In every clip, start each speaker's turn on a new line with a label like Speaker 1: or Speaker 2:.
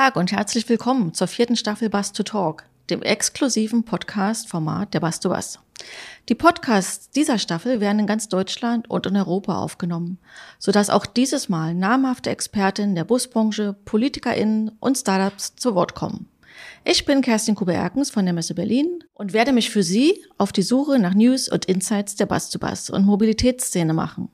Speaker 1: Tag und herzlich willkommen zur vierten Staffel Bus to Talk, dem exklusiven Podcast-Format der Bus to Bus. Die Podcasts dieser Staffel werden in ganz Deutschland und in Europa aufgenommen, sodass auch dieses Mal namhafte Expertinnen der Busbranche, PolitikerInnen und Startups zu Wort kommen. Ich bin Kerstin Kube-Erkens von der Messe Berlin und werde mich für Sie auf die Suche nach News und Insights der Bus to Bus und Mobilitätsszene machen.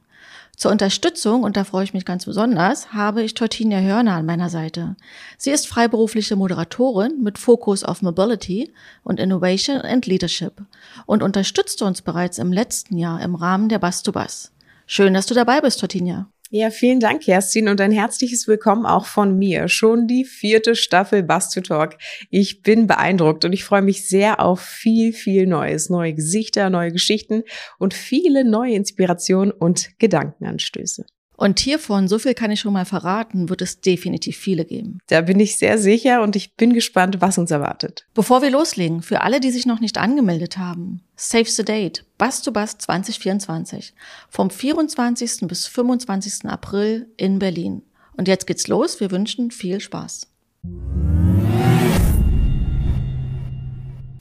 Speaker 1: Zur Unterstützung, und da freue ich mich ganz besonders, habe ich Tortinia Hörner an meiner Seite. Sie ist freiberufliche Moderatorin mit Fokus auf Mobility und Innovation and Leadership und unterstützte uns bereits im letzten Jahr im Rahmen der Bus to Bus. Schön, dass du dabei bist, Tortinia.
Speaker 2: Ja, vielen Dank, Kerstin, und ein herzliches Willkommen auch von mir. Schon die vierte Staffel Bus to Talk. Ich bin beeindruckt und ich freue mich sehr auf viel, viel Neues, neue Gesichter, neue Geschichten und viele neue Inspirationen und Gedankenanstöße.
Speaker 1: Und hiervon, so viel kann ich schon mal verraten, wird es definitiv viele geben.
Speaker 2: Da bin ich sehr sicher und ich bin gespannt, was uns erwartet.
Speaker 1: Bevor wir loslegen, für alle, die sich noch nicht angemeldet haben, Save the Date, Bus to Bus 2024, vom 24. bis 25. April in Berlin. Und jetzt geht's los, wir wünschen viel Spaß.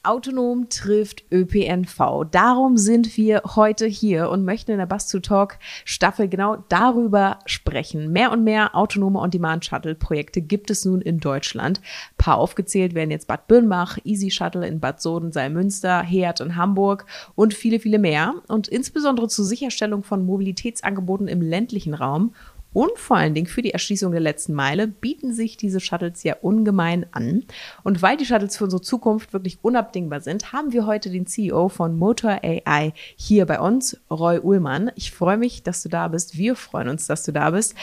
Speaker 2: Autonom trifft ÖPNV. Darum sind wir heute hier und möchten in der Bus to Talk Staffel genau darüber sprechen. Mehr und mehr autonome On-Demand-Shuttle-Projekte gibt es nun in Deutschland. Ein paar aufgezählt werden jetzt Bad Birnbach, Easy Shuttle in Bad Soden, Salmünster, Heert in Hamburg und viele, viele mehr. Und insbesondere zur Sicherstellung von Mobilitätsangeboten im ländlichen Raum und vor allen Dingen für die Erschließung der letzten Meile bieten sich diese Shuttles ja ungemein an. Und weil die Shuttles für unsere Zukunft wirklich unabdingbar sind, haben wir heute den CEO von Motor AI hier bei uns, Roy Ullmann. Ich freue mich, dass du da bist. Wir freuen uns, dass du da bist.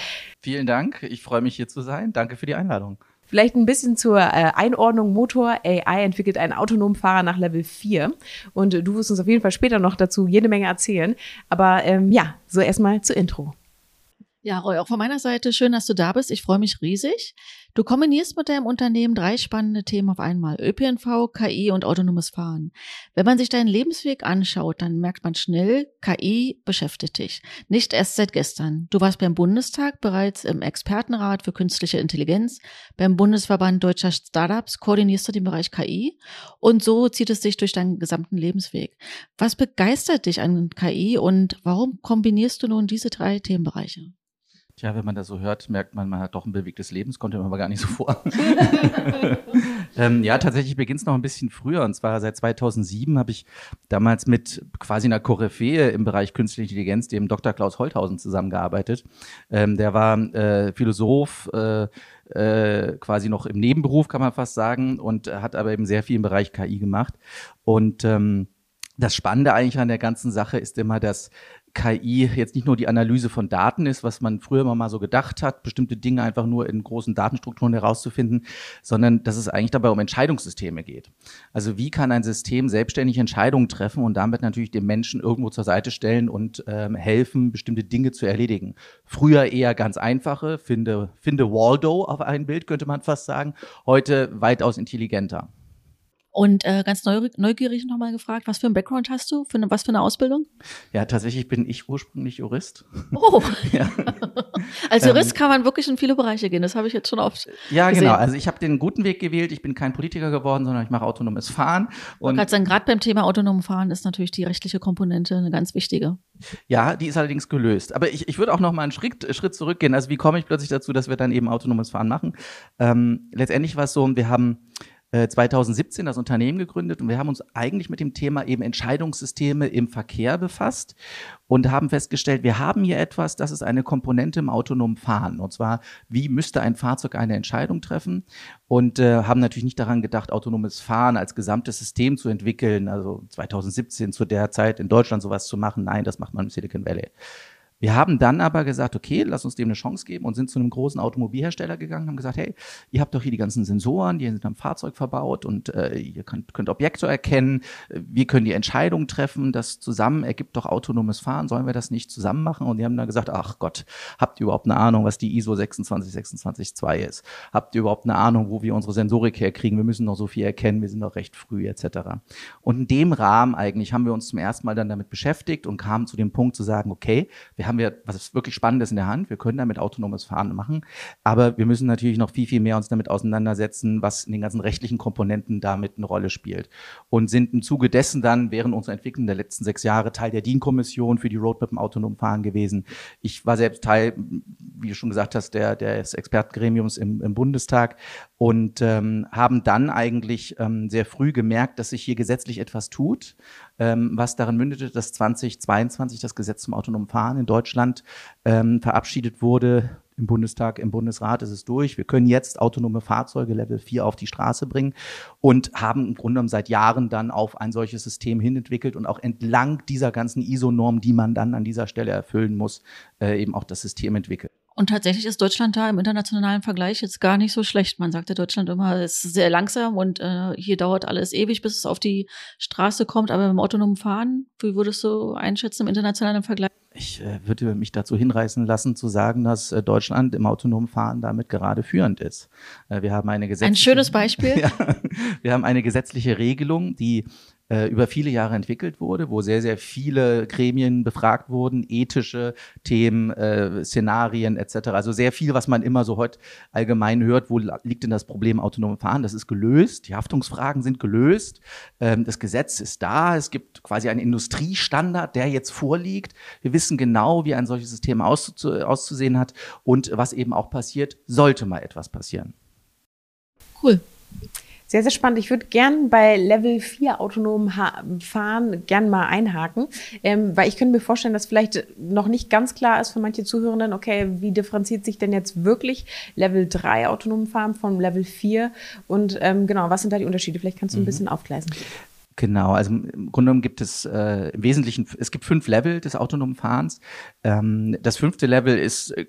Speaker 3: Vielen Dank. Ich freue mich hier zu sein. Danke für die Einladung.
Speaker 2: Vielleicht ein bisschen zur äh, Einordnung. Motor AI entwickelt einen autonomen Fahrer nach Level 4. Und du wirst uns auf jeden Fall später noch dazu jede Menge erzählen. Aber ähm, ja, so erstmal zur Intro.
Speaker 1: Ja, Roy, auch von meiner Seite schön, dass du da bist. Ich freue mich riesig. Du kombinierst mit deinem Unternehmen drei spannende Themen auf einmal. ÖPNV, KI und autonomes Fahren. Wenn man sich deinen Lebensweg anschaut, dann merkt man schnell, KI beschäftigt dich. Nicht erst seit gestern. Du warst beim Bundestag bereits im Expertenrat für künstliche Intelligenz. Beim Bundesverband deutscher Startups koordinierst du den Bereich KI. Und so zieht es sich durch deinen gesamten Lebensweg. Was begeistert dich an KI und warum kombinierst du nun diese drei Themenbereiche?
Speaker 3: Tja, wenn man das so hört, merkt man, man hat doch ein bewegtes Leben. Das kommt mir aber gar nicht so vor. ähm, ja, tatsächlich beginnt es noch ein bisschen früher. Und zwar seit 2007 habe ich damals mit quasi einer Koryphäe im Bereich künstliche Intelligenz, dem Dr. Klaus Holthausen, zusammengearbeitet. Ähm, der war äh, Philosoph, äh, äh, quasi noch im Nebenberuf, kann man fast sagen, und hat aber eben sehr viel im Bereich KI gemacht. Und ähm, das Spannende eigentlich an der ganzen Sache ist immer, dass KI jetzt nicht nur die Analyse von Daten ist, was man früher immer mal so gedacht hat, bestimmte Dinge einfach nur in großen Datenstrukturen herauszufinden, sondern dass es eigentlich dabei um Entscheidungssysteme geht. Also wie kann ein System selbstständig Entscheidungen treffen und damit natürlich dem Menschen irgendwo zur Seite stellen und ähm, helfen, bestimmte Dinge zu erledigen. Früher eher ganz einfache, finde, finde Waldo auf ein Bild, könnte man fast sagen, heute weitaus intelligenter.
Speaker 1: Und äh, ganz neugierig nochmal gefragt, was für ein Background hast du? Für eine, was für eine Ausbildung?
Speaker 3: Ja, tatsächlich bin ich ursprünglich Jurist.
Speaker 1: Oh. ja. Als Jurist ähm, kann man wirklich in viele Bereiche gehen. Das habe ich jetzt schon oft.
Speaker 3: Ja,
Speaker 1: gesehen.
Speaker 3: genau. Also ich habe den guten Weg gewählt. Ich bin kein Politiker geworden, sondern ich mache autonomes Fahren.
Speaker 1: Und gerade sagen, gerade beim Thema autonomes Fahren ist natürlich die rechtliche Komponente eine ganz wichtige.
Speaker 3: Ja, die ist allerdings gelöst. Aber ich, ich würde auch noch mal einen Schritt, Schritt zurückgehen. Also wie komme ich plötzlich dazu, dass wir dann eben autonomes Fahren machen? Ähm, letztendlich war es so, wir haben 2017 äh, das Unternehmen gegründet und wir haben uns eigentlich mit dem Thema eben Entscheidungssysteme im Verkehr befasst und haben festgestellt, wir haben hier etwas, das ist eine Komponente im autonomen Fahren. Und zwar, wie müsste ein Fahrzeug eine Entscheidung treffen? Und äh, haben natürlich nicht daran gedacht, autonomes Fahren als gesamtes System zu entwickeln, also 2017 zu der Zeit in Deutschland sowas zu machen. Nein, das macht man im Silicon Valley. Wir haben dann aber gesagt, okay, lass uns dem eine Chance geben und sind zu einem großen Automobilhersteller gegangen, haben gesagt, hey, ihr habt doch hier die ganzen Sensoren, die sind am Fahrzeug verbaut und äh, ihr könnt, könnt Objekte erkennen, wir können die Entscheidung treffen, das zusammen ergibt doch autonomes Fahren, sollen wir das nicht zusammen machen? Und die haben dann gesagt, ach Gott, habt ihr überhaupt eine Ahnung, was die ISO 26262 ist? Habt ihr überhaupt eine Ahnung, wo wir unsere Sensorik herkriegen? Wir müssen noch so viel erkennen, wir sind noch recht früh etc. Und in dem Rahmen eigentlich haben wir uns zum ersten Mal dann damit beschäftigt und kamen zu dem Punkt zu sagen, okay, wir haben haben wir was wirklich Spannendes in der Hand. Wir können damit autonomes Fahren machen, aber wir müssen natürlich noch viel, viel mehr uns damit auseinandersetzen, was in den ganzen rechtlichen Komponenten damit eine Rolle spielt. Und sind im Zuge dessen dann während unserer Entwicklung der letzten sechs Jahre Teil der DIN-Kommission für die Roadmap im autonomen Fahren gewesen. Ich war selbst Teil, wie du schon gesagt hast, der, des Expertengremiums im, im Bundestag und ähm, haben dann eigentlich ähm, sehr früh gemerkt, dass sich hier gesetzlich etwas tut, ähm, was darin mündete, dass 2022 das Gesetz zum autonomen Fahren in Deutschland ähm, verabschiedet wurde im Bundestag, im Bundesrat ist es durch. Wir können jetzt autonome Fahrzeuge Level 4 auf die Straße bringen und haben im Grunde genommen seit Jahren dann auf ein solches System hinentwickelt und auch entlang dieser ganzen ISO-Norm, die man dann an dieser Stelle erfüllen muss, äh, eben auch das System entwickelt.
Speaker 1: Und tatsächlich ist Deutschland da im internationalen Vergleich jetzt gar nicht so schlecht. Man sagte Deutschland immer, es ist sehr langsam und äh, hier dauert alles ewig, bis es auf die Straße kommt. Aber beim autonomen Fahren, wie würdest du einschätzen im internationalen Vergleich?
Speaker 3: Ich äh, würde mich dazu hinreißen lassen, zu sagen, dass äh, Deutschland im autonomen Fahren damit gerade führend ist. Äh, wir haben eine gesetzliche,
Speaker 1: Ein schönes Beispiel.
Speaker 3: ja, wir haben eine gesetzliche Regelung, die äh, über viele Jahre entwickelt wurde, wo sehr, sehr viele Gremien befragt wurden, ethische Themen, äh, Szenarien etc. Also sehr viel, was man immer so heute allgemein hört, wo liegt denn das Problem autonom Fahren? Das ist gelöst, die Haftungsfragen sind gelöst, ähm, das Gesetz ist da, es gibt quasi einen Industriestandard, der jetzt vorliegt. Wir wissen genau, wie ein solches System auszusehen hat und was eben auch passiert, sollte mal etwas passieren.
Speaker 2: Cool. Sehr, sehr spannend. Ich würde gern bei Level 4 autonom Fahren gern mal einhaken, ähm, weil ich könnte mir vorstellen, dass vielleicht noch nicht ganz klar ist für manche Zuhörenden, okay, wie differenziert sich denn jetzt wirklich Level 3 autonom Fahren von Level 4 und ähm, genau, was sind da die Unterschiede? Vielleicht kannst du ein mhm. bisschen aufgleisen.
Speaker 3: Genau, also im Grunde genommen gibt es äh, im Wesentlichen, es gibt fünf Level des autonomen Fahrens. Ähm, das fünfte Level ist äh,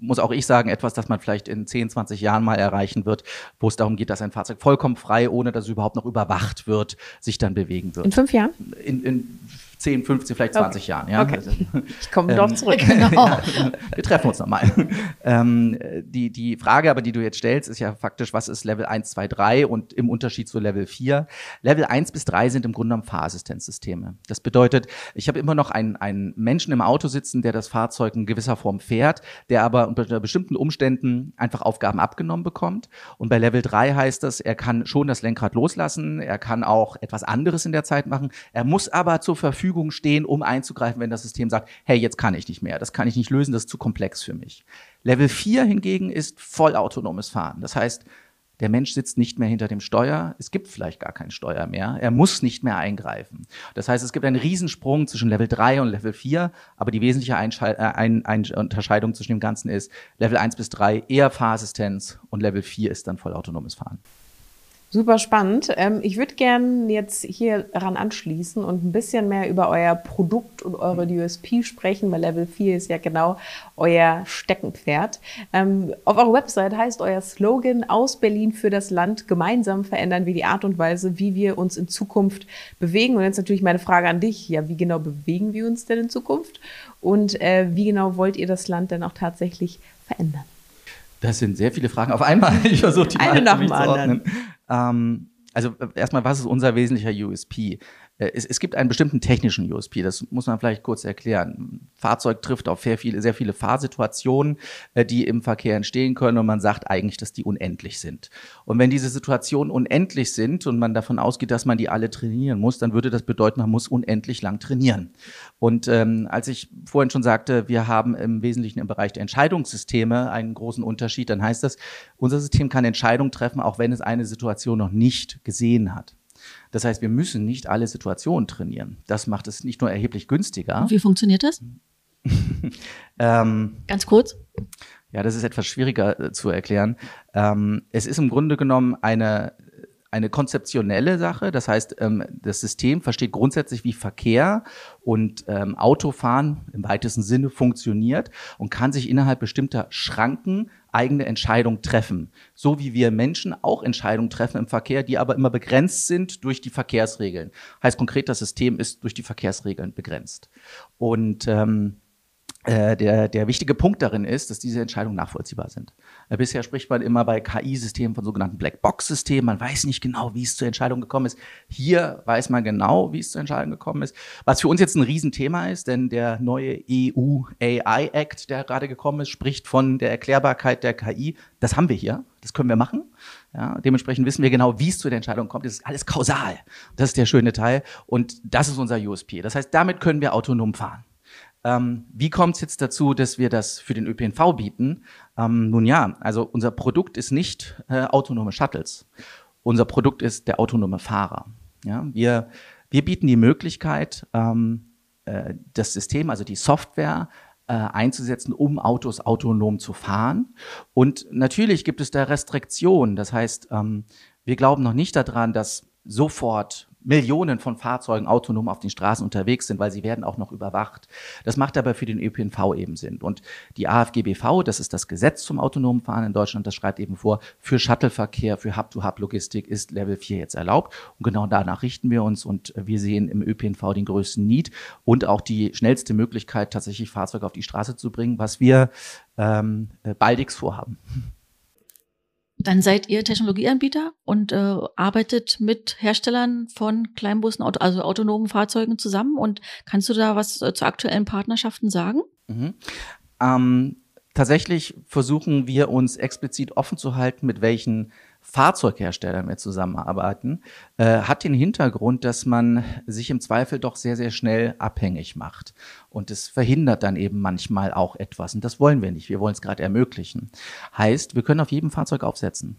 Speaker 3: muss auch ich sagen, etwas, das man vielleicht in 10, 20 Jahren mal erreichen wird, wo es darum geht, dass ein Fahrzeug vollkommen frei, ohne dass es überhaupt noch überwacht wird, sich dann bewegen wird.
Speaker 2: In fünf Jahren?
Speaker 3: In, in 10, 15, vielleicht 20 okay. Jahren. Ja?
Speaker 2: Okay. Also, ich komme ähm, doch zurück. Genau.
Speaker 3: wir treffen uns nochmal. ähm, die, die Frage aber, die du jetzt stellst, ist ja faktisch, was ist Level 1, 2, 3 und im Unterschied zu Level 4? Level 1 bis 3 sind im Grunde genommen Fahrassistenzsysteme. Das bedeutet, ich habe immer noch einen, einen Menschen im Auto sitzen, der das Fahrzeug in gewisser Form fährt, der aber unter bestimmten Umständen einfach Aufgaben abgenommen bekommt. Und bei Level 3 heißt das, er kann schon das Lenkrad loslassen, er kann auch etwas anderes in der Zeit machen, er muss aber zur Verfügung Verfügung stehen, um einzugreifen, wenn das System sagt, hey, jetzt kann ich nicht mehr, das kann ich nicht lösen, das ist zu komplex für mich. Level 4 hingegen ist vollautonomes Fahren. Das heißt, der Mensch sitzt nicht mehr hinter dem Steuer. Es gibt vielleicht gar kein Steuer mehr. Er muss nicht mehr eingreifen. Das heißt, es gibt einen Riesensprung zwischen Level 3 und Level 4. Aber die wesentliche Einschal äh, ein ein Unterscheidung zwischen dem Ganzen ist, Level 1 bis 3 eher Fahrassistenz und Level 4 ist dann vollautonomes Fahren.
Speaker 2: Super spannend. Ähm, ich würde gerne jetzt hier ran anschließen und ein bisschen mehr über euer Produkt und eure USP sprechen, weil Level 4 ist ja genau euer Steckenpferd. Ähm, auf eurer Website heißt euer Slogan aus Berlin für das Land gemeinsam verändern wir die Art und Weise, wie wir uns in Zukunft bewegen. Und jetzt natürlich meine Frage an dich. Ja, wie genau bewegen wir uns denn in Zukunft? Und äh, wie genau wollt ihr das Land denn auch tatsächlich verändern?
Speaker 3: Das sind sehr viele Fragen auf einmal. Ich versuche die
Speaker 2: Eine mal nach dem anderen.
Speaker 3: Ähm, also äh, erstmal, was ist unser wesentlicher USP? Äh, es, es, gibt einen bestimmten technischen USP, das muss man vielleicht kurz erklären. Fahrzeug trifft auf sehr viele, sehr viele Fahrsituationen, äh, die im Verkehr entstehen können und man sagt eigentlich, dass die unendlich sind. Und wenn diese Situationen unendlich sind und man davon ausgeht, dass man die alle trainieren muss, dann würde das bedeuten, man muss unendlich lang trainieren. Und ähm, als ich vorhin schon sagte, wir haben im Wesentlichen im Bereich der Entscheidungssysteme einen großen Unterschied, dann heißt das, unser System kann Entscheidungen treffen, auch wenn es eine Situation noch nicht gesehen hat. Das heißt, wir müssen nicht alle Situationen trainieren. Das macht es nicht nur erheblich günstiger.
Speaker 1: Und wie funktioniert das? ähm, Ganz kurz.
Speaker 3: Ja, das ist etwas schwieriger äh, zu erklären. Ähm, es ist im Grunde genommen eine eine konzeptionelle Sache. Das heißt, ähm, das System versteht grundsätzlich, wie Verkehr und ähm, Autofahren im weitesten Sinne funktioniert und kann sich innerhalb bestimmter Schranken eigene Entscheidungen treffen. So wie wir Menschen auch Entscheidungen treffen im Verkehr, die aber immer begrenzt sind durch die Verkehrsregeln. Heißt konkret, das System ist durch die Verkehrsregeln begrenzt. Und ähm, äh, der, der wichtige Punkt darin ist, dass diese Entscheidungen nachvollziehbar sind. Äh, bisher spricht man immer bei KI-Systemen von sogenannten Blackbox-Systemen. Man weiß nicht genau, wie es zur Entscheidung gekommen ist. Hier weiß man genau, wie es zur Entscheidung gekommen ist. Was für uns jetzt ein Riesenthema ist, denn der neue EU AI Act, der gerade gekommen ist, spricht von der Erklärbarkeit der KI. Das haben wir hier. Das können wir machen. Ja, dementsprechend wissen wir genau, wie es zu der Entscheidung kommt. Das ist alles kausal. Das ist der schöne Teil. Und das ist unser USP. Das heißt, damit können wir autonom fahren. Ähm, wie kommt es jetzt dazu, dass wir das für den ÖPNV bieten? Ähm, nun ja, also unser Produkt ist nicht äh, autonome Shuttles. Unser Produkt ist der autonome Fahrer. Ja, wir, wir bieten die Möglichkeit, ähm, äh, das System, also die Software, äh, einzusetzen, um Autos autonom zu fahren. Und natürlich gibt es da Restriktionen. Das heißt, ähm, wir glauben noch nicht daran, dass sofort Millionen von Fahrzeugen autonom auf den Straßen unterwegs sind, weil sie werden auch noch überwacht. Das macht aber für den ÖPNV eben Sinn. Und die AFGBV, das ist das Gesetz zum autonomen Fahren in Deutschland, das schreibt eben vor, für Shuttleverkehr, für Hub-to-Hub-Logistik ist Level 4 jetzt erlaubt. Und genau danach richten wir uns und wir sehen im ÖPNV den größten Need und auch die schnellste Möglichkeit, tatsächlich Fahrzeuge auf die Straße zu bringen, was wir ähm, baldigst vorhaben.
Speaker 1: Dann seid ihr Technologieanbieter und äh, arbeitet mit Herstellern von Kleinbussen, also autonomen Fahrzeugen zusammen. Und kannst du da was äh, zu aktuellen Partnerschaften sagen?
Speaker 3: Mhm. Ähm, tatsächlich versuchen wir uns explizit offen zu halten, mit welchen Fahrzeugherstellern wir zusammenarbeiten, äh, hat den Hintergrund, dass man sich im Zweifel doch sehr, sehr schnell abhängig macht. Und es verhindert dann eben manchmal auch etwas. Und das wollen wir nicht. Wir wollen es gerade ermöglichen. Heißt, wir können auf jedem Fahrzeug aufsetzen.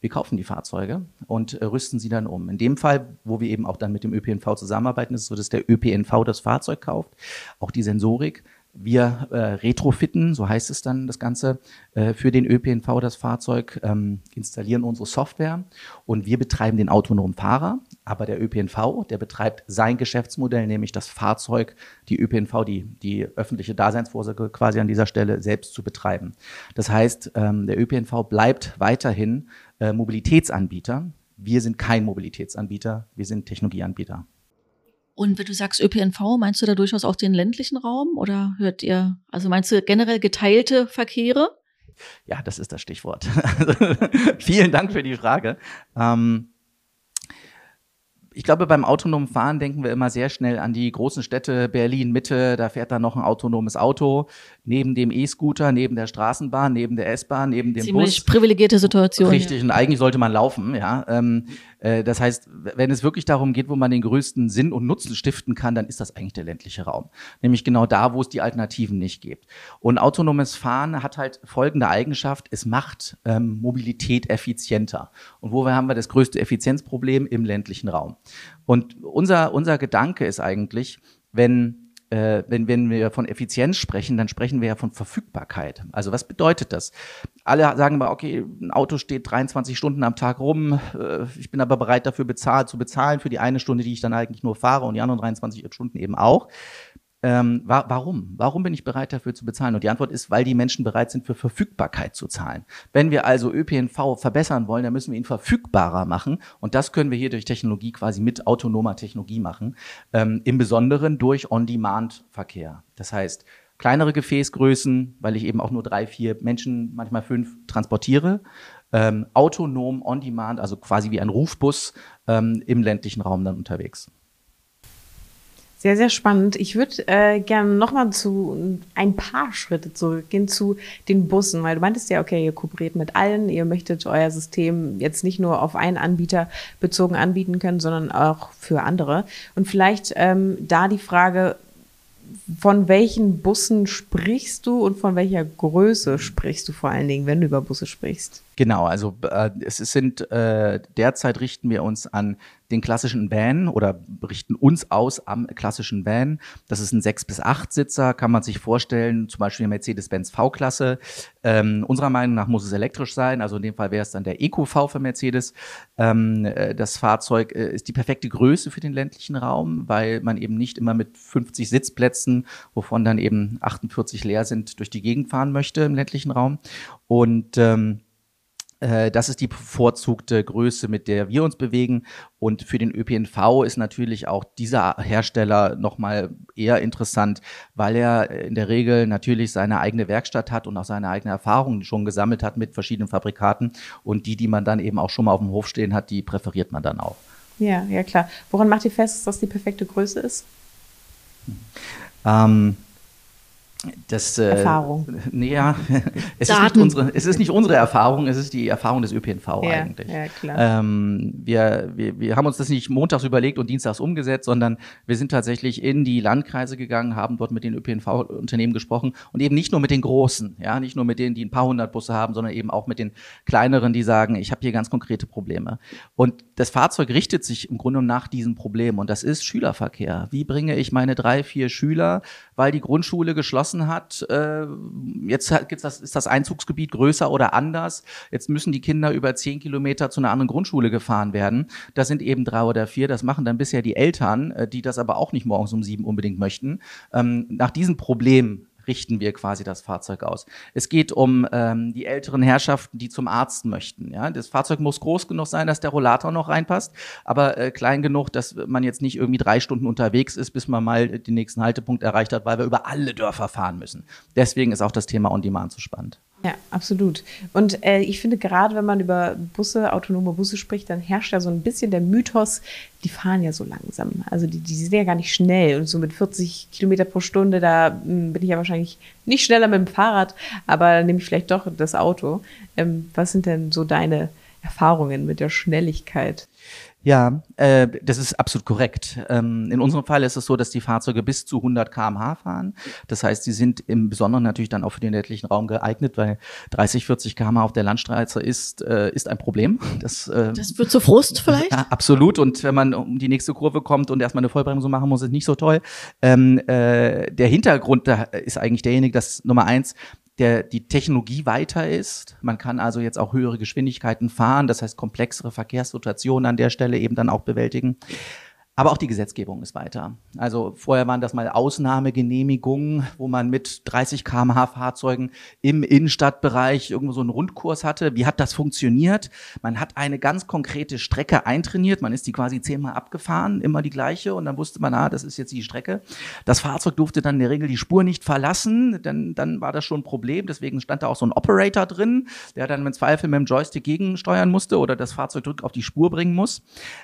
Speaker 3: Wir kaufen die Fahrzeuge und äh, rüsten sie dann um. In dem Fall, wo wir eben auch dann mit dem ÖPNV zusammenarbeiten, ist es so, dass der ÖPNV das Fahrzeug kauft, auch die Sensorik, wir äh, retrofitten, so heißt es dann das Ganze, äh, für den ÖPNV das Fahrzeug, ähm, installieren unsere Software und wir betreiben den autonomen Fahrer. Aber der ÖPNV, der betreibt sein Geschäftsmodell, nämlich das Fahrzeug, die ÖPNV, die, die öffentliche Daseinsvorsorge quasi an dieser Stelle selbst zu betreiben. Das heißt, ähm, der ÖPNV bleibt weiterhin äh, Mobilitätsanbieter. Wir sind kein Mobilitätsanbieter, wir sind Technologieanbieter.
Speaker 1: Und wenn du sagst ÖPNV, meinst du da durchaus auch den ländlichen Raum oder hört ihr, also meinst du generell geteilte Verkehre?
Speaker 3: Ja, das ist das Stichwort. Vielen Dank für die Frage. Ähm, ich glaube, beim autonomen Fahren denken wir immer sehr schnell an die großen Städte, Berlin, Mitte, da fährt dann noch ein autonomes Auto, neben dem E-Scooter, neben der Straßenbahn, neben der S-Bahn, neben dem
Speaker 1: Ziemlich
Speaker 3: Bus.
Speaker 1: privilegierte Situation.
Speaker 3: Richtig, ja. und eigentlich sollte man laufen, ja. Ähm, äh, das heißt, wenn es wirklich darum geht, wo man den größten Sinn und Nutzen stiften kann, dann ist das eigentlich der ländliche Raum. Nämlich genau da, wo es die Alternativen nicht gibt. Und autonomes Fahren hat halt folgende Eigenschaft, es macht ähm, Mobilität effizienter. Und wo haben wir das größte Effizienzproblem? Im ländlichen Raum. Und unser, unser Gedanke ist eigentlich, wenn äh, wenn, wenn wir von Effizienz sprechen, dann sprechen wir ja von Verfügbarkeit. Also was bedeutet das? Alle sagen mal, okay, ein Auto steht 23 Stunden am Tag rum, äh, ich bin aber bereit dafür bezahlt, zu bezahlen für die eine Stunde, die ich dann eigentlich nur fahre und die anderen 23 Stunden eben auch. Ähm, wa warum? Warum bin ich bereit dafür zu bezahlen? Und die Antwort ist, weil die Menschen bereit sind, für Verfügbarkeit zu zahlen. Wenn wir also ÖPNV verbessern wollen, dann müssen wir ihn verfügbarer machen. Und das können wir hier durch Technologie quasi mit autonomer Technologie machen. Ähm, Im Besonderen durch On-Demand-Verkehr. Das heißt, kleinere Gefäßgrößen, weil ich eben auch nur drei, vier Menschen, manchmal fünf transportiere. Ähm, autonom, on-demand, also quasi wie ein Rufbus ähm, im ländlichen Raum dann unterwegs.
Speaker 2: Sehr, sehr spannend. Ich würde äh, gerne nochmal zu ein paar Schritte zurückgehen zu den Bussen, weil du meintest ja, okay, ihr kooperiert mit allen, ihr möchtet euer System jetzt nicht nur auf einen Anbieter bezogen anbieten können, sondern auch für andere. Und vielleicht ähm, da die Frage, von welchen Bussen sprichst du und von welcher Größe sprichst du vor allen Dingen, wenn du über Busse sprichst?
Speaker 3: Genau, also äh, es sind äh, derzeit richten wir uns an den klassischen Van oder richten uns aus am klassischen Van. Das ist ein sechs bis acht Sitzer, kann man sich vorstellen, zum Beispiel Mercedes-Benz V-Klasse. Ähm, unserer Meinung nach muss es elektrisch sein, also in dem Fall wäre es dann der EQV für Mercedes. Ähm, äh, das Fahrzeug äh, ist die perfekte Größe für den ländlichen Raum, weil man eben nicht immer mit 50 Sitzplätzen, wovon dann eben 48 leer sind, durch die Gegend fahren möchte im ländlichen Raum. Und ähm, Äh, das ist die bevorzugte Größe, mit der wir uns bewegen. Und für den ÖPNV ist natürlich auch dieser Hersteller nochmal eher interessant, weil er in der Regel natürlich seine eigene Werkstatt hat und auch seine eigene Erfahrung schon gesammelt hat mit verschiedenen Fabrikaten. Und die, die man dann eben auch schon mal auf dem Hof stehen hat, die präferiert man dann auch.
Speaker 2: Ja, ja klar. Woran macht ihr fest, dass das die perfekte Größe ist?
Speaker 3: Ähm, das,
Speaker 2: äh, Erfahrung.
Speaker 3: Nee, ja, es ist, nicht unsere, es ist nicht unsere Erfahrung, es ist die Erfahrung des ÖPNV ja, eigentlich. Ja, klar. Ähm, wir, wir, wir haben uns das nicht montags überlegt und dienstags umgesetzt, sondern wir sind tatsächlich in die Landkreise gegangen, haben dort mit den ÖPNV-Unternehmen gesprochen und eben nicht nur mit den großen, ja, nicht nur mit denen, die ein paar hundert Busse haben, sondern eben auch mit den kleineren, die sagen, ich habe hier ganz konkrete Probleme. Und das Fahrzeug richtet sich im Grunde nach diesen Problemen und das ist Schülerverkehr. Wie bringe ich meine drei, vier Schüler, weil die Grundschule geschlossen beschlossen hat, äh, jetzt gibt's das, ist das Einzugsgebiet größer oder anders. Jetzt müssen die Kinder über zehn Kilometer zu einer anderen Grundschule gefahren werden. Das sind eben drei oder vier. Das machen dann bisher die Eltern, äh, die das aber auch nicht morgens um sieben unbedingt möchten. Ähm, nach diesem Problem richten wir quasi das Fahrzeug aus. Es geht um ähm, die älteren Herrschaften, die zum Arzt möchten. Ja? Das Fahrzeug muss groß genug sein, dass der Rollator noch reinpasst, aber äh, klein genug, dass man jetzt nicht irgendwie drei Stunden unterwegs ist, bis man mal den nächsten Haltepunkt erreicht hat, weil wir über alle Dörfer fahren müssen. Deswegen ist auch das Thema On-Demand so spannend.
Speaker 2: Ja, absolut. Und äh, ich finde, gerade wenn man über Busse, autonome Busse spricht, dann herrscht ja so ein bisschen der Mythos, die fahren ja so langsam. Also die, die sind ja gar nicht schnell. Und so mit 40 Kilometer pro Stunde, da mh, hm, bin ich ja wahrscheinlich nicht schneller mit dem Fahrrad, aber nehme ich vielleicht doch das Auto. Ähm, was sind denn so deine Erfahrungen mit der Schnelligkeit?
Speaker 3: Ja, äh, das ist absolut korrekt. Ähm, in unserem Fall ist es so, dass die Fahrzeuge bis zu 100 km/h fahren. Das heißt, sie sind im Besonderen natürlich dann auch für den ländlichen Raum geeignet, weil 30, 40 km/h auf der Landstraße ist, äh, ist ein Problem.
Speaker 1: Das, äh, das wird zu Frust vielleicht?
Speaker 3: Ja, absolut. Und wenn man um die nächste Kurve kommt und erstmal eine Vollbremsung machen muss, ist nicht so toll. Ähm, äh, der Hintergrund da ist eigentlich derjenige, dass Nummer eins, der, die Technologie weiter ist. Man kann also jetzt auch höhere Geschwindigkeiten fahren, das heißt komplexere Verkehrssituationen an der Stelle eben dann auch bewältigen. Aber auch die Gesetzgebung ist weiter. Also vorher waren das mal Ausnahmegenehmigungen, wo man mit 30 km/h Fahrzeugen im Innenstadtbereich irgendwo so einen Rundkurs hatte. Wie hat das funktioniert? Man hat eine ganz konkrete Strecke eintrainiert. Man ist die quasi zehnmal abgefahren, immer die gleiche. Und dann wusste man, ah, das ist jetzt die Strecke. Das Fahrzeug durfte dann in der Regel die Spur nicht verlassen. Dann, dann war das schon ein Problem. Deswegen stand da auch so ein Operator drin, der dann im Zweifel mit dem Joystick gegensteuern musste oder das Fahrzeug drückt auf die Spur bringen muss.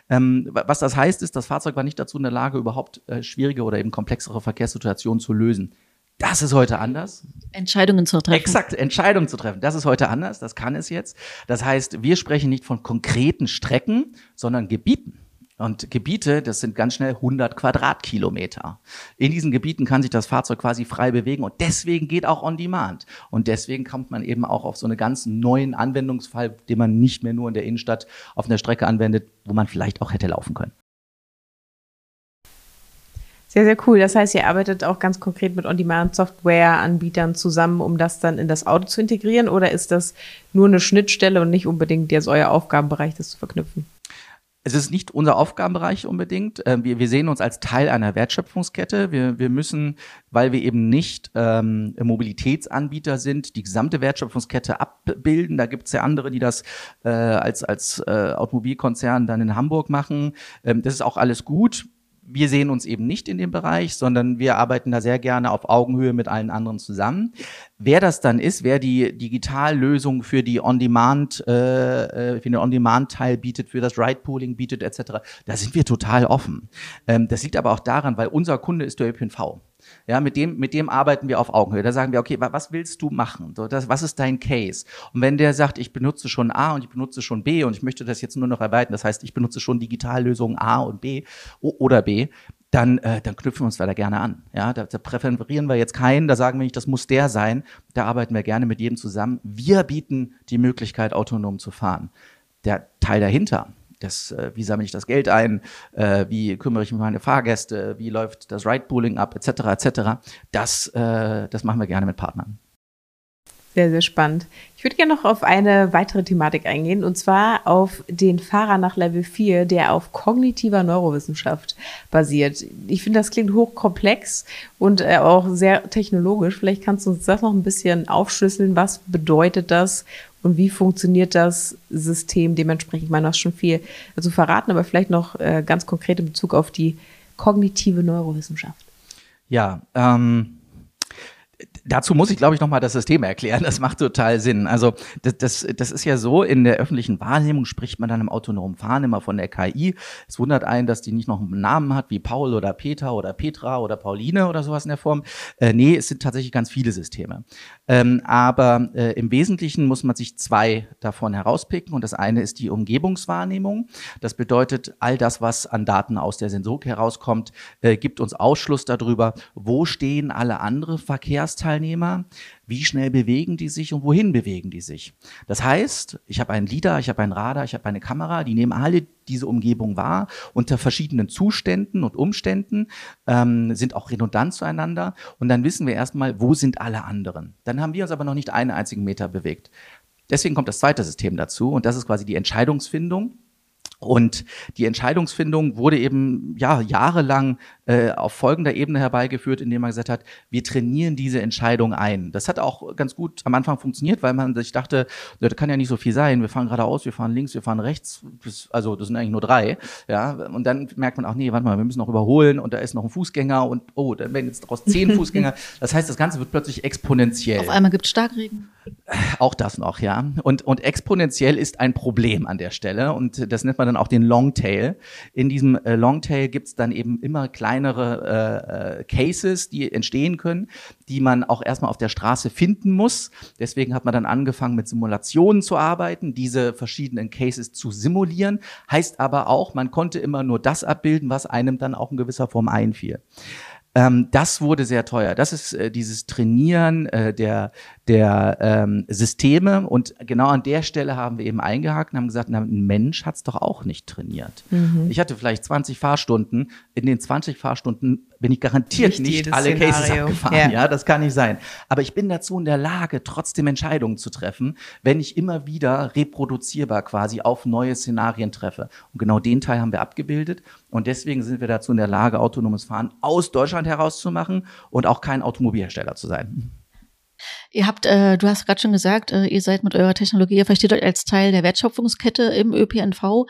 Speaker 3: Ähm, was das heißt, ist, das Fahrzeug Fahrzeug war nicht dazu in der Lage, überhaupt äh, schwierige oder eben komplexere Verkehrssituationen zu lösen. Das ist heute anders.
Speaker 1: Entscheidungen zu treffen.
Speaker 3: Exakt, Entscheidungen zu treffen. Das ist heute anders. Das kann es jetzt. Das heißt, wir sprechen nicht von konkreten Strecken, sondern Gebieten. Und Gebiete, das sind ganz schnell 100 Quadratkilometer. In diesen Gebieten kann sich das Fahrzeug quasi frei bewegen und deswegen geht auch on demand. Und deswegen kommt man eben auch auf so einen ganz neuen Anwendungsfall, den man nicht mehr nur in der Innenstadt auf einer Strecke anwendet, wo man vielleicht auch hätte laufen können.
Speaker 2: Sehr, sehr cool. Das heißt, ihr arbeitet auch ganz konkret mit On-Demand-Software-Anbietern zusammen, um das dann in das Auto zu integrieren? Oder ist das nur eine Schnittstelle und nicht unbedingt jetzt euer Aufgabenbereich, das zu verknüpfen?
Speaker 3: Es ist nicht unser Aufgabenbereich unbedingt. Ähm, wir, wir sehen uns als Teil einer Wertschöpfungskette. Wir, wir müssen, weil wir eben nicht ähm, Mobilitätsanbieter sind, die gesamte Wertschöpfungskette abbilden. Da gibt es ja andere, die das äh, als, als äh, Automobilkonzern dann in Hamburg machen. Ähm, das ist auch alles gut wir sehen uns eben nicht in dem Bereich, sondern wir arbeiten da sehr gerne auf Augenhöhe mit allen anderen zusammen. Wer das dann ist, wer die Digitallösung für die On-Demand, äh, äh, für den On-Demand-Teil bietet, für das Ride-Pooling bietet etc., da sind wir total offen. Ähm, das liegt aber auch daran, weil unser Kunde ist der ÖPNV. Ja, mit dem, mit dem arbeiten wir auf Augenhöhe. Da sagen wir, okay, was willst du machen? So, das, was ist dein Case? Und wenn der sagt, ich benutze schon A und ich benutze schon B und ich möchte das jetzt nur noch erweitern, das heißt, ich benutze schon Digitallösungen A und B oder B, dann, äh, dann knüpfen wir uns da gerne an. Ja, da, da präferieren wir jetzt keinen, da sagen wir nicht, das muss der sein. Da arbeiten wir gerne mit jedem zusammen. Wir bieten die Möglichkeit, autonom zu fahren. Der Teil dahinter, das, äh, wie sammle ich das Geld ein, äh, wie kümmere ich mich um meine Fahrgäste, wie läuft das Ride-Pooling ab, etc., etc. Das, äh, das machen wir gerne mit Partnern.
Speaker 2: Sehr, sehr spannend. Ich würde gerne noch auf eine weitere Thematik eingehen, und zwar auf den Fahrer nach Level 4, der auf kognitiver Neurowissenschaft basiert. Ich finde, das klingt hochkomplex und äh, auch sehr technologisch. Vielleicht kannst du uns das noch ein bisschen aufschlüsseln. Was bedeutet das und wie funktioniert das System dementsprechend? Ich meine, du hast schon viel dazu verraten, aber vielleicht noch äh, ganz konkret in Bezug auf die kognitive Neurowissenschaft.
Speaker 3: Ja, ähm, Dazu muss ich, glaube ich, nochmal das System erklären. Das macht total Sinn. Also das, das, das ist ja so, in der öffentlichen Wahrnehmung spricht man dann im autonomen Fahren immer von der KI. Es wundert einen, dass die nicht noch einen Namen hat, wie Paul oder Peter oder Petra oder Pauline oder sowas in der Form. Äh, nee, es sind tatsächlich ganz viele Systeme. Ähm, aber äh, im Wesentlichen muss man sich zwei davon herauspicken. Und das eine ist die Umgebungswahrnehmung. Das bedeutet, all das, was an Daten aus der Sensorik herauskommt, äh, gibt uns Ausschluss darüber, wo stehen alle andere Verkehrsteilnehmer Teilnehmer, wie schnell bewegen die sich und wohin bewegen die sich. Das heißt, ich habe einen LIDAR, ich habe ein Radar, ich habe eine Kamera, die nehmen alle diese Umgebung wahr unter verschiedenen Zuständen und Umständen, ähm, sind auch redundant zueinander und dann wissen wir erstmal, wo sind alle anderen. Dann haben wir uns aber noch nicht einen einzigen Meter bewegt. Deswegen kommt das zweite System dazu und das ist quasi die Entscheidungsfindung. Und die Entscheidungsfindung wurde eben ja jahrelang äh, auf folgender Ebene herbeigeführt, indem man gesagt hat, wir trainieren diese Entscheidung ein. Das hat auch ganz gut am Anfang funktioniert, weil man sich dachte, das kann ja nicht so viel sein. Wir fahren geradeaus, wir fahren links, wir fahren rechts. Das, also das sind eigentlich nur drei. Ja, und dann merkt man auch, nee, warte mal, wir müssen noch überholen und da ist noch ein Fußgänger und oh, dann werden jetzt daraus zehn Fußgänger. Das heißt, das Ganze wird plötzlich exponentiell.
Speaker 1: Auf einmal gibt es Starkregen.
Speaker 3: Auch das noch, ja. Und, und exponentiell ist ein Problem an der Stelle und das nennt man dann auch den Longtail. In diesem äh, Longtail gibt es dann eben immer kleinere äh, äh, Cases, die entstehen können, die man auch erstmal auf der Straße finden muss. Deswegen hat man dann angefangen mit Simulationen zu arbeiten, diese verschiedenen Cases zu simulieren. Heißt aber auch, man konnte immer nur das abbilden, was einem dann auch in gewisser Form einfiel. Ähm, das wurde sehr teuer. Das ist äh, dieses Trainieren äh, der, der ähm, Systeme. Und genau an der Stelle haben wir eben eingehakt und haben gesagt, na, ein Mensch hat's doch auch nicht trainiert. Mhm. Ich hatte vielleicht 20 Fahrstunden. In den 20 Fahrstunden bin ich garantiert nicht, nicht alle Szenario. Cases abgefahren. Ja. ja, das kann nicht sein. Aber ich bin dazu in der Lage, trotzdem Entscheidungen zu treffen, wenn ich immer wieder reproduzierbar quasi auf neue Szenarien treffe. Und genau den Teil haben wir abgebildet. Und deswegen sind wir dazu in der Lage, autonomes Fahren aus Deutschland herauszumachen und auch kein Automobilhersteller zu sein.
Speaker 1: Ihr habt, äh, du hast gerade schon gesagt, äh, ihr seid mit eurer Technologie, ihr versteht euch als Teil der Wertschöpfungskette im ÖPNV.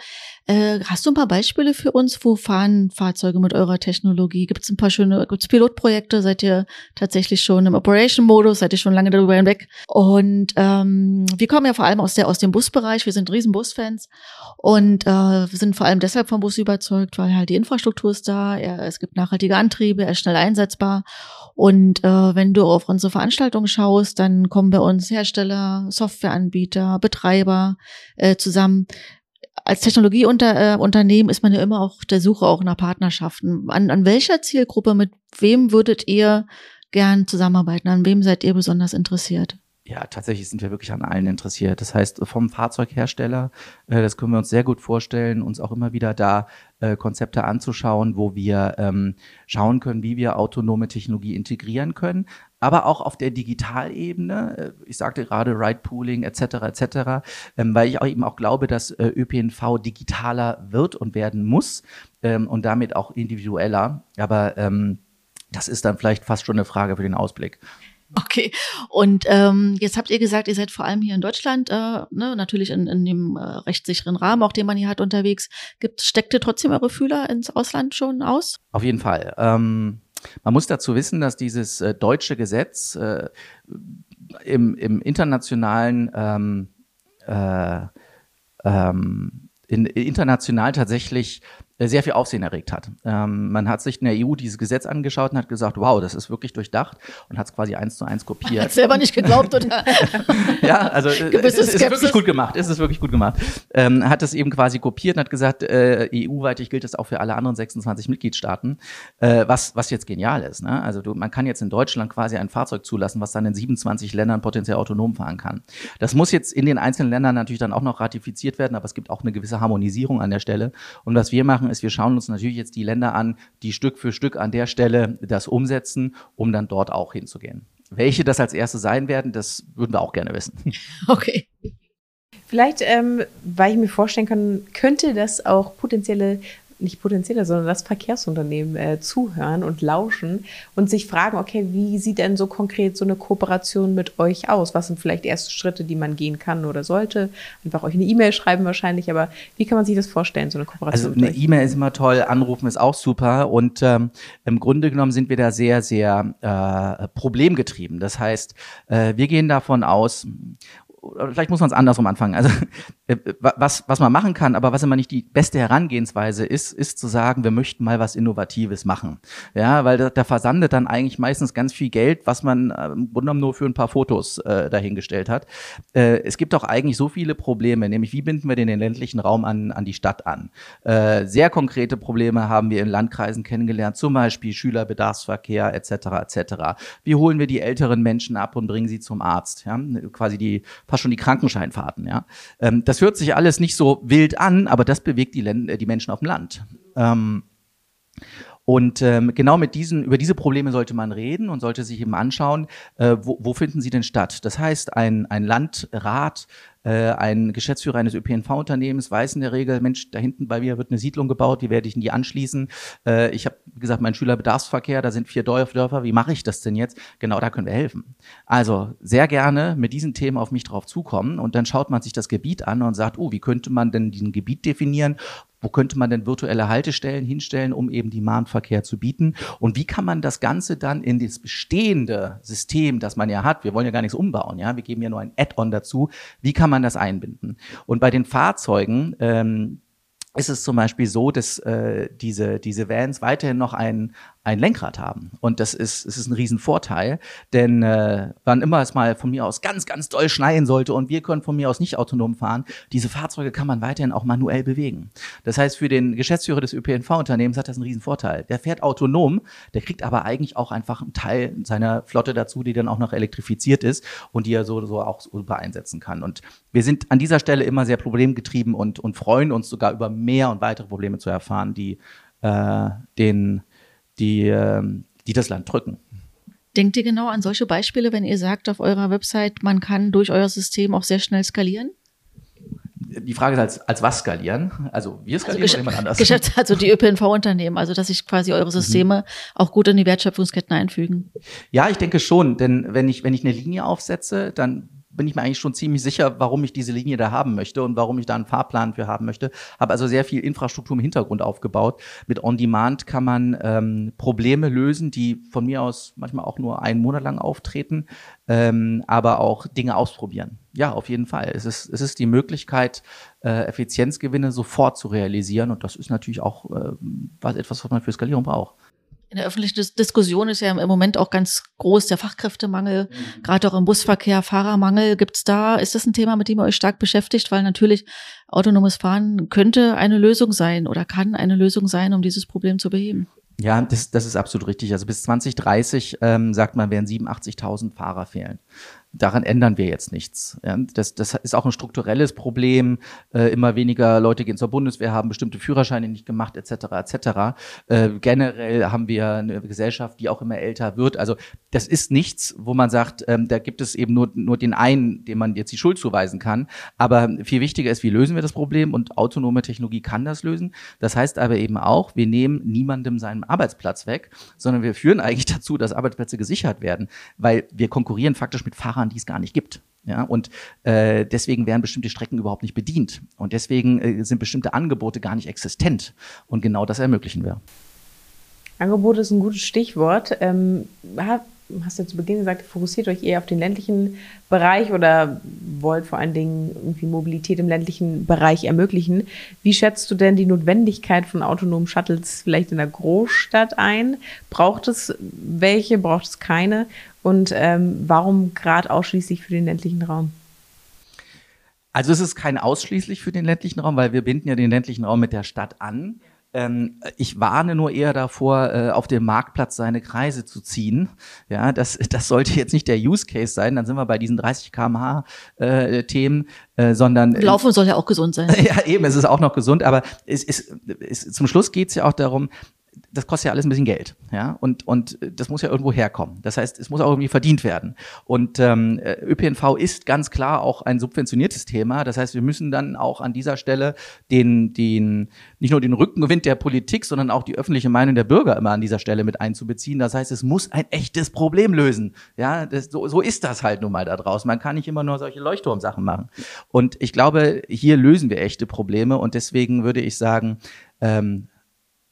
Speaker 1: Äh, hast du ein paar Beispiele für uns? Wo fahren Fahrzeuge mit eurer Technologie? Gibt es ein paar schöne, gibt Pilotprojekte? Seid ihr tatsächlich schon im Operation-Modus? Seid ihr schon lange darüber hinweg? Und ähm, wir kommen ja vor allem aus, der, aus dem Busbereich. Wir sind riesen Busfans und äh, sind vor allem deshalb vom Bus überzeugt, weil halt die Infrastruktur ist da, er, es gibt nachhaltige Antriebe, er ist schnell einsetzbar. Und äh, wenn du auf unsere Veranstaltungen schaust, dann kommen bei uns Hersteller, Softwareanbieter, Betreiber äh, zusammen als Technologieunternehmen äh, ist man ja immer auf der Suche auch nach Partnerschaften. An, an welcher Zielgruppe, mit wem würdet ihr gern zusammenarbeiten? An wem seid ihr besonders interessiert?
Speaker 3: Ja, tatsächlich sind wir wirklich an allen interessiert. Das heißt, vom Fahrzeughersteller, äh, das können wir uns sehr gut vorstellen, uns auch immer wieder da äh, Konzepte anzuschauen, wo wir ähm, schauen können, wie wir autonome Technologie integrieren können, aber auch auf der Digitalebene. Äh, ich sagte gerade Ride Pooling etc. etc., ähm, weil ich auch eben auch glaube, dass äh, ÖPNV digitaler wird und werden muss ähm, und damit auch individueller. Aber ähm, das ist dann vielleicht fast schon eine Frage für den Ausblick.
Speaker 1: Okay. Und ähm, jetzt habt ihr gesagt, ihr seid vor allem hier in Deutschland, äh, ne, natürlich in, in dem äh, rechtssicheren Rahmen, auch den man hier hat, unterwegs. Gibt, steckt ihr trotzdem eure Fühler ins Ausland schon aus?
Speaker 3: Auf jeden Fall. Ähm, man muss dazu wissen, dass dieses äh, deutsche Gesetz äh, im, im internationalen ähm, äh, ähm, in, international tatsächlich sehr viel Aufsehen erregt hat. Ähm, man hat sich in der EU dieses Gesetz angeschaut und hat gesagt, wow, das ist wirklich durchdacht und hat es quasi eins zu eins kopiert. Hat
Speaker 1: selber nicht geglaubt, oder?
Speaker 3: ja, also äh, es ist, ist, wirklich gut gemacht. Es ist wirklich gut gemacht. Ähm, hat es eben quasi kopiert und hat gesagt, äh, EU-weitig gilt das auch für alle anderen 26 Mitgliedstaaten, äh, was, was jetzt genial ist. Ne? Also du, man kann jetzt in Deutschland quasi ein Fahrzeug zulassen, was dann in 27 Ländern potenziell autonom fahren kann. Das muss jetzt in den einzelnen Ländern natürlich dann auch noch ratifiziert werden, aber es gibt auch eine gewisse Harmonisierung an der Stelle. Und was wir machen, machen, ist, wir schauen uns natürlich jetzt die Länder an, die Stück für Stück an der Stelle das umsetzen, um dann dort auch hinzugehen. welche das als erste sein werden, das würden wir auch gerne wissen.
Speaker 1: Okay.
Speaker 2: Vielleicht, ähm, weil ich mir vorstellen kann, könnte das auch potenzielle nicht potenzielle, sondern das Verkehrsunternehmen äh, zuhören und lauschen und sich fragen, okay, wie sieht denn so konkret so eine Kooperation mit euch aus? Was sind vielleicht erste Schritte, die man gehen kann oder sollte? Einfach euch eine E-Mail schreiben wahrscheinlich, aber wie kann man sich das vorstellen, so eine Kooperation?
Speaker 3: Also eine E-Mail ist immer toll, anrufen ist auch super und ähm, im Grunde genommen sind wir da sehr, sehr äh, problemgetrieben. Das heißt, äh, wir gehen davon aus, vielleicht muss man es andersrum anfangen. Also was, was man machen kann, aber was immer nicht die beste Herangehensweise ist, ist zu sagen, wir möchten mal was Innovatives machen. Ja, weil da, da versandet dann eigentlich meistens ganz viel Geld, was man äh, im Grunde genommen nur für ein paar Fotos äh, dahingestellt hat. Äh, es gibt auch eigentlich so viele Probleme, nämlich wie binden wir den, den ländlichen Raum an, an die Stadt an? Äh, sehr konkrete Probleme haben wir in Landkreisen kennengelernt, zum Beispiel Schülerbedarfsverkehr etc. etc. Wie holen wir die älteren Menschen ab und bringen sie zum Arzt? Ja? Quasi die fast schon die Krankenscheinfahrten. Ja? Ähm, das hört sich alles nicht so wild an, aber das bewegt die, Länd äh, die Menschen auf dem Land. Ähm, und ähm, genau mit diesen, über diese Probleme sollte man reden und sollte sich eben anschauen, äh, wo, wo finden sie denn statt. Das heißt, ein, ein Landrat äh, ein Geschäftsführer eines ÖPNV-Unternehmens weiß in der Regel, Mensch, da hinten bei mir wird eine Siedlung gebaut, wie werde ich in die anschließen? Äh, ich habe gesagt, mein Schülerbedarfsverkehr, da sind vier Dörfer, wie mache ich das denn jetzt? Genau, da können wir helfen. Also sehr gerne mit diesen Themen auf mich drauf zukommen und dann schaut man sich das Gebiet an und sagt, oh, wie könnte man denn diesen Gebiet definieren? Wo könnte man denn virtuelle Haltestellen hinstellen, um eben die Mahnverkehr zu bieten? Und wie kann man das Ganze dann in das bestehende System, das man ja hat, wir wollen ja gar nichts umbauen, ja, wir geben ja nur ein Add-on dazu, wie kann man das einbinden? Und bei den Fahrzeugen, ähm, ist es zum Beispiel so, dass äh, diese, diese Vans weiterhin noch ein, ein Lenkrad haben. Und das ist, es ist ein Riesenvorteil, denn äh, wann immer es mal von mir aus ganz, ganz doll schneien sollte und wir können von mir aus nicht autonom fahren, diese Fahrzeuge kann man weiterhin auch manuell bewegen. Das heißt, für den Geschäftsführer des ÖPNV-Unternehmens hat das einen Riesenvorteil. Der fährt autonom, der kriegt aber eigentlich auch einfach einen Teil seiner Flotte dazu, die dann auch noch elektrifiziert ist und die er so, so auch super einsetzen kann. Und wir sind an dieser Stelle immer sehr problemgetrieben und, und freuen uns sogar über mehr und weitere Probleme zu erfahren, die äh, den die, ähm, die das Land drücken.
Speaker 1: Denkt ihr genau an solche Beispiele, wenn ihr sagt auf eurer Website, man kann durch euer System auch sehr schnell skalieren?
Speaker 3: Die Frage ist, als, als was skalieren? Also wir skalieren also oder jemand anders?
Speaker 1: Geschäfts-, also die ÖPNV-Unternehmen, also dass sich quasi eure Systeme mhm. auch gut in die Wertschöpfungsketten einfügen.
Speaker 3: Ja, ich denke schon, denn wenn ich, wenn ich eine Linie aufsetze, dann bin ich mir eigentlich schon ziemlich sicher, warum ich diese Linie da haben möchte und warum ich da einen Fahrplan für haben möchte. Habe also sehr viel Infrastruktur im Hintergrund aufgebaut. Mit On Demand kann man ähm, Probleme lösen, die von mir aus manchmal auch nur einen Monat lang auftreten, ähm, aber auch Dinge ausprobieren. Ja, auf jeden Fall. Es ist, es ist die Möglichkeit, äh, Effizienzgewinne sofort zu realisieren und das ist natürlich auch äh, was, etwas, was man für Skalierung braucht.
Speaker 1: In der öffentlichen Diskussion ist ja im Moment auch ganz groß der Fachkräftemangel, mhm. gerade auch im Busverkehr, Fahrermangel. Gibt's da, ist das ein Thema, mit dem ihr euch stark beschäftigt? Weil natürlich autonomes Fahren könnte eine Lösung sein oder kann eine Lösung sein, um dieses Problem zu beheben.
Speaker 3: Ja, das, das ist absolut richtig. Also bis 2030 ähm, sagt man, werden 87.000 Fahrer fehlen daran ändern wir jetzt nichts. Ja, das, das ist auch ein strukturelles Problem. Äh, immer weniger Leute gehen zur Bundeswehr, haben bestimmte Führerscheine nicht gemacht, etc. etc. Äh, generell haben wir eine Gesellschaft, die auch immer älter wird. Also das ist nichts, wo man sagt, ähm, da gibt es eben nur, nur den einen, dem man jetzt die Schuld zuweisen kann. Aber viel wichtiger ist, wie lösen wir das Problem? Und autonome Technologie kann das lösen. Das heißt aber eben auch, wir nehmen niemandem seinen Arbeitsplatz weg, sondern wir führen eigentlich dazu, dass Arbeitsplätze gesichert werden, weil wir konkurrieren faktisch mit Fahrern Fahrern, die es gar nicht gibt. Ja, und äh, deswegen werden bestimmte Strecken überhaupt nicht bedient. Und deswegen äh, sind bestimmte Angebote gar nicht existent. Und genau das ermöglichen wir.
Speaker 2: Angebot ist ein gutes Stichwort. Ähm, hast du zu Beginn gesagt, fokussiert euch eher auf den ländlichen Bereich oder wollt vor allen Dingen irgendwie Mobilität im ländlichen Bereich ermöglichen. Wie schätzt du denn die Notwendigkeit von autonomen Shuttles vielleicht in der Großstadt ein? Braucht es welche, braucht es keine? Und ähm, warum gerade ausschließlich für den ländlichen Raum?
Speaker 3: Also es ist kein ausschließlich für den ländlichen Raum, weil wir binden ja den ländlichen Raum mit der Stadt an. Ähm, ich warne nur eher davor, äh, auf dem Marktplatz seine Kreise zu ziehen. Ja, das, das sollte jetzt nicht der Use Case sein. Dann sind wir bei diesen 30 km/h äh, Themen, äh, sondern
Speaker 1: Laufen soll ja auch gesund sein.
Speaker 3: ja, eben, es ist auch noch gesund, aber es ist, es, zum Schluss geht es ja auch darum, das kostet ja alles ein bisschen Geld, ja, und und das muss ja irgendwo herkommen. Das heißt, es muss auch irgendwie verdient werden. Und ähm, ÖPNV ist ganz klar auch ein subventioniertes Thema. Das heißt, wir müssen dann auch an dieser Stelle den den nicht nur den Rückenwind der Politik, sondern auch die öffentliche Meinung der Bürger immer an dieser Stelle mit einzubeziehen. Das heißt, es muss ein echtes Problem lösen. Ja, das, so, so ist das halt nun mal da draußen. Man kann nicht immer nur solche Leuchtturmsachen machen. Und ich glaube, hier lösen wir echte Probleme und deswegen würde ich sagen, ähm,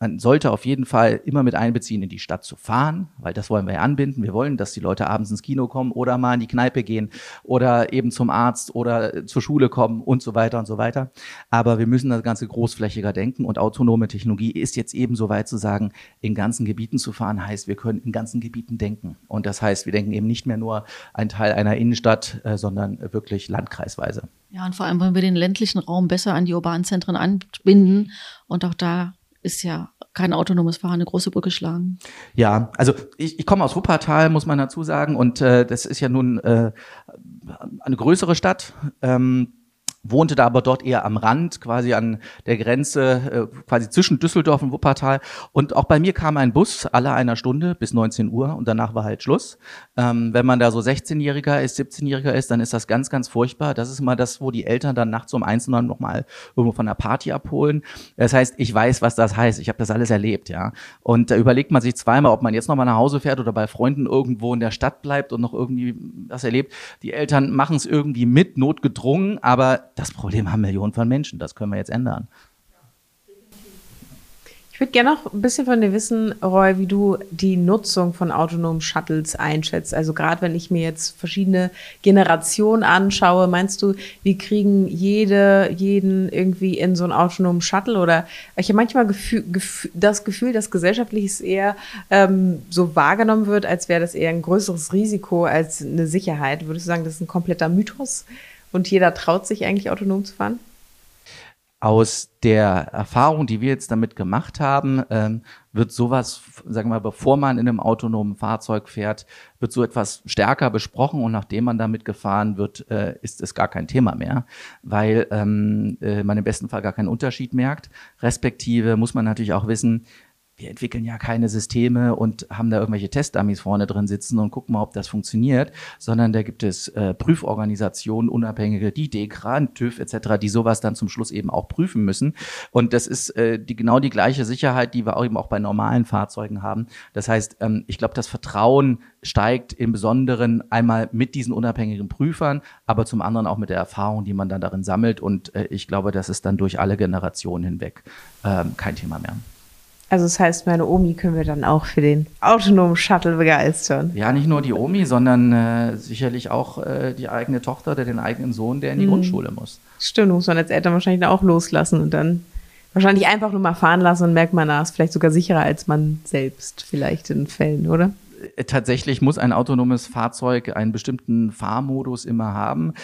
Speaker 3: man sollte auf jeden Fall immer mit einbeziehen, in die Stadt zu fahren, weil das wollen wir ja anbinden. Wir wollen, dass die Leute abends ins Kino kommen oder mal in die Kneipe gehen oder eben zum Arzt oder zur Schule kommen und so weiter und so weiter. Aber wir müssen das Ganze großflächiger denken und autonome Technologie ist jetzt eben so weit zu sagen, in ganzen Gebieten zu fahren heißt, wir können in ganzen Gebieten denken. Und das heißt, wir denken eben nicht mehr nur ein Teil einer Innenstadt, äh, sondern wirklich landkreisweise.
Speaker 1: Ja, und vor allem wollen wir den ländlichen Raum besser an die urbanen Zentren anbinden und auch da ist ja kein autonomes Fahren eine große Brücke schlagen.
Speaker 3: Ja, also ich, ich komme aus Wuppertal, muss man dazu sagen, und äh, das ist ja nun äh, eine größere Stadt. Ähm, wohnte da aber dort eher am Rand, quasi an der Grenze, äh, quasi zwischen Düsseldorf und Wuppertal. Und auch bei mir kam ein Bus alle einer Stunde bis 19 Uhr und danach war halt Schluss. Ähm, wenn man da so 16-Jähriger ist, 17-Jähriger ist, dann ist das ganz, ganz furchtbar. Das ist mal das, wo die Eltern dann nachts um eins dann nochmal irgendwo von der Party abholen. Das heißt, ich weiß, was das heißt. Ich habe das alles erlebt, ja. Und da überlegt man sich zweimal, ob man jetzt nochmal nach Hause fährt oder bei Freunden irgendwo in der Stadt bleibt und noch irgendwie das erlebt. Die Eltern machen es irgendwie mit, notgedrungen, aber das Problem haben Millionen von Menschen. Das können wir jetzt ändern.
Speaker 2: Ich würde gerne noch ein bisschen von dir wissen, Roy, wie du die Nutzung von autonomen Shuttles einschätzt. Also gerade wenn ich mir jetzt verschiedene Generationen anschaue, meinst du, wir kriegen jede, jeden irgendwie in so einen autonomen Shuttle? Oder ich habe manchmal Gefühl, Gefühl, das Gefühl, dass gesellschaftlich eher ähm, so wahrgenommen wird, als wäre das eher ein größeres Risiko als eine Sicherheit. Würdest du sagen, das ist ein kompletter Mythos? Und jeder traut sich eigentlich autonom zu fahren?
Speaker 3: Aus der Erfahrung, die wir jetzt damit gemacht haben, ähm, wird sowas, sagen wir mal, bevor man in einem autonomen Fahrzeug fährt, wird so etwas stärker besprochen und nachdem man damit gefahren wird, äh, ist es gar kein Thema mehr, weil ähm, äh, man im besten Fall gar keinen Unterschied merkt. Respektive muss man natürlich auch wissen, wir entwickeln ja keine Systeme und haben da irgendwelche Testdummies vorne drin sitzen und gucken mal, ob das funktioniert, sondern da gibt es äh, Prüforganisationen, unabhängige, die DEKRAN, TÜV etc., die sowas dann zum Schluss eben auch prüfen müssen. Und das ist äh, die, genau die gleiche Sicherheit, die wir auch eben auch bei normalen Fahrzeugen haben. Das heißt, ähm, ich glaube, das Vertrauen steigt im Besonderen einmal mit diesen unabhängigen Prüfern, aber zum anderen auch mit der Erfahrung, die man dann darin sammelt. Und äh, ich glaube, das ist dann durch alle Generationen hinweg ähm, kein Thema mehr.
Speaker 2: Also das heißt, meine Omi können wir dann auch für den autonomen Shuttle begeistern.
Speaker 3: Ja, nicht nur die Omi, sondern äh, sicherlich auch äh, die eigene Tochter oder den eigenen Sohn, der in die mhm. Grundschule muss.
Speaker 2: Stimmt, muss man als Eltern wahrscheinlich auch loslassen und dann wahrscheinlich einfach nur mal fahren lassen und merkt man, na, ist vielleicht sogar sicherer als man selbst vielleicht in Fällen, oder?
Speaker 3: Tatsächlich muss ein autonomes Fahrzeug einen bestimmten Fahrmodus immer haben.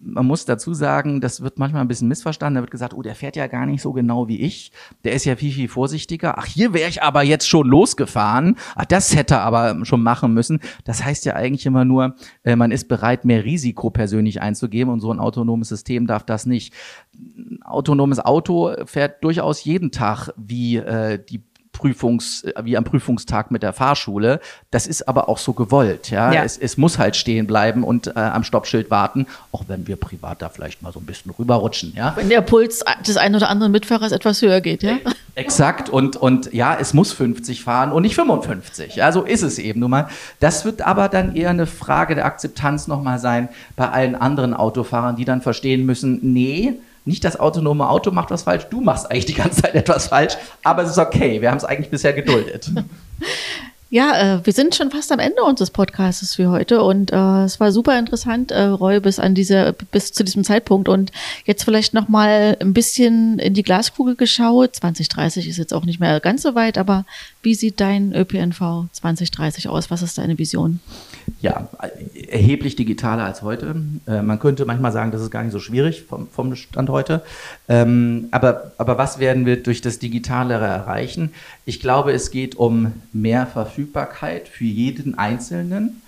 Speaker 3: Man muss dazu sagen, das wird manchmal ein bisschen missverstanden. Da wird gesagt, oh, der fährt ja gar nicht so genau wie ich. Der ist ja viel, viel vorsichtiger. Ach, hier wäre ich aber jetzt schon losgefahren. Ach, das hätte er aber schon machen müssen. Das heißt ja eigentlich immer nur, äh, man ist bereit, mehr Risiko persönlich einzugeben und so ein autonomes System darf das nicht. Ein autonomes Auto fährt durchaus jeden Tag wie äh, die Prüfungs, äh, wie am Prüfungstag mit der Fahrschule. Das ist aber auch so gewollt. Ja, ja. Es, es muss halt stehen bleiben und äh, am Stoppschild warten, auch wenn wir privat da vielleicht mal so ein bisschen rüberrutschen. Ja,
Speaker 1: wenn der Puls des einen oder anderen Mitfahrers etwas höher geht. Ja,
Speaker 3: exakt. Und und ja, es muss 50 fahren und nicht 55. Ja, so ist es eben nun mal. Das wird aber dann eher eine Frage der Akzeptanz nochmal sein bei allen anderen Autofahrern, die dann verstehen müssen, nee nicht das autonome Auto macht was falsch, du machst eigentlich die ganze Zeit etwas falsch, aber es ist okay, wir haben es eigentlich bisher geduldet.
Speaker 1: Ja, äh, wir sind schon fast am Ende unseres Podcasts für heute und äh, es war super interessant, äh, Roy, bis an diese, bis zu diesem Zeitpunkt und jetzt vielleicht noch mal ein bisschen in die Glaskugel geschaut. 2030 ist jetzt auch nicht mehr ganz so weit, aber wie sieht dein ÖPNV 2030 aus? Was ist deine Vision?
Speaker 3: Ja, erheblich digitaler als heute. Äh, man könnte manchmal sagen, das ist gar nicht so schwierig vom, vom Stand heute. Ähm, aber, aber was werden wir durch das Digitalere erreichen? Ich glaube, es geht um mehr Verfügbarkeit für jeden Einzelnen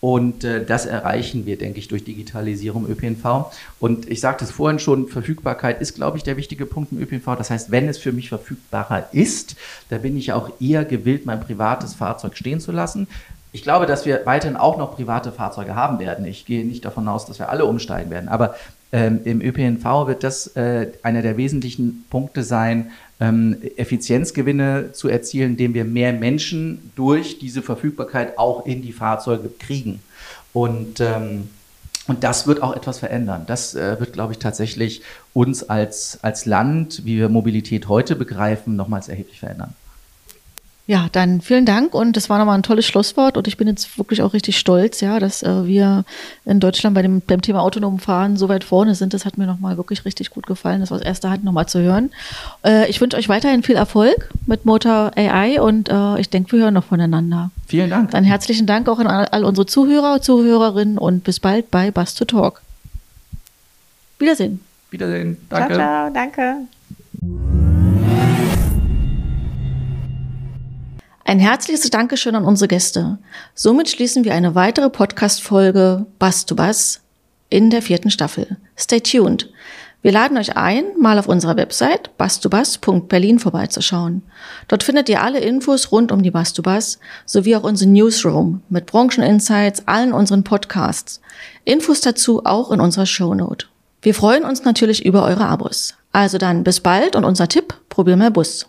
Speaker 3: Und äh, das erreichen wir, denke ich, durch Digitalisierung ÖPNV. Und ich sagte es vorhin schon, Verfügbarkeit ist, glaube ich, der wichtige Punkt im ÖPNV. Das heißt, wenn es für mich verfügbarer ist, da bin ich auch eher gewillt, mein privates Fahrzeug stehen zu lassen. Ich glaube, dass wir weiterhin auch noch private Fahrzeuge haben werden. Ich gehe nicht davon aus, dass wir alle umsteigen werden. Aber ähm, im ÖPNV wird das äh, einer der wesentlichen Punkte sein, Effizienzgewinne zu erzielen, indem wir mehr Menschen durch diese Verfügbarkeit auch in die Fahrzeuge kriegen. Und, ähm, und das wird auch etwas verändern. Das äh, wird, glaube ich, tatsächlich uns als, als Land, wie wir Mobilität heute begreifen, nochmals erheblich verändern.
Speaker 1: Ja, dann vielen Dank und das war nochmal ein tolles Schlusswort und ich bin jetzt wirklich auch richtig stolz, ja, dass äh, wir in Deutschland bei dem beim Thema autonomen Fahren so weit vorne sind. Das hat mir nochmal wirklich richtig gut gefallen, das aus erster Hand nochmal zu hören. Äh, ich wünsche euch weiterhin viel Erfolg mit Motor AI und äh, ich denke, wir hören noch voneinander.
Speaker 3: Vielen Dank.
Speaker 1: Dann herzlichen Dank auch an all unsere Zuhörer, Zuhörerinnen und bis bald bei Bus to Talk. Wiedersehen.
Speaker 3: Wiedersehen. Danke.
Speaker 2: Ciao, ciao, danke.
Speaker 1: Ein herzliches Dankeschön an unsere Gäste. Somit schließen wir eine weitere Podcast-Folge Bass to Bass in der vierten Staffel. Stay tuned. Wir laden euch ein, mal auf unserer Website bastubas.berlin vorbeizuschauen. Dort findet ihr alle Infos rund um die Bastubas sowie auch unseren Newsroom mit Brancheninsights, allen unseren Podcasts. Infos dazu auch in unserer Shownote. Wir freuen uns natürlich über eure Abos. Also dann bis bald und unser Tipp, probier mal Bus.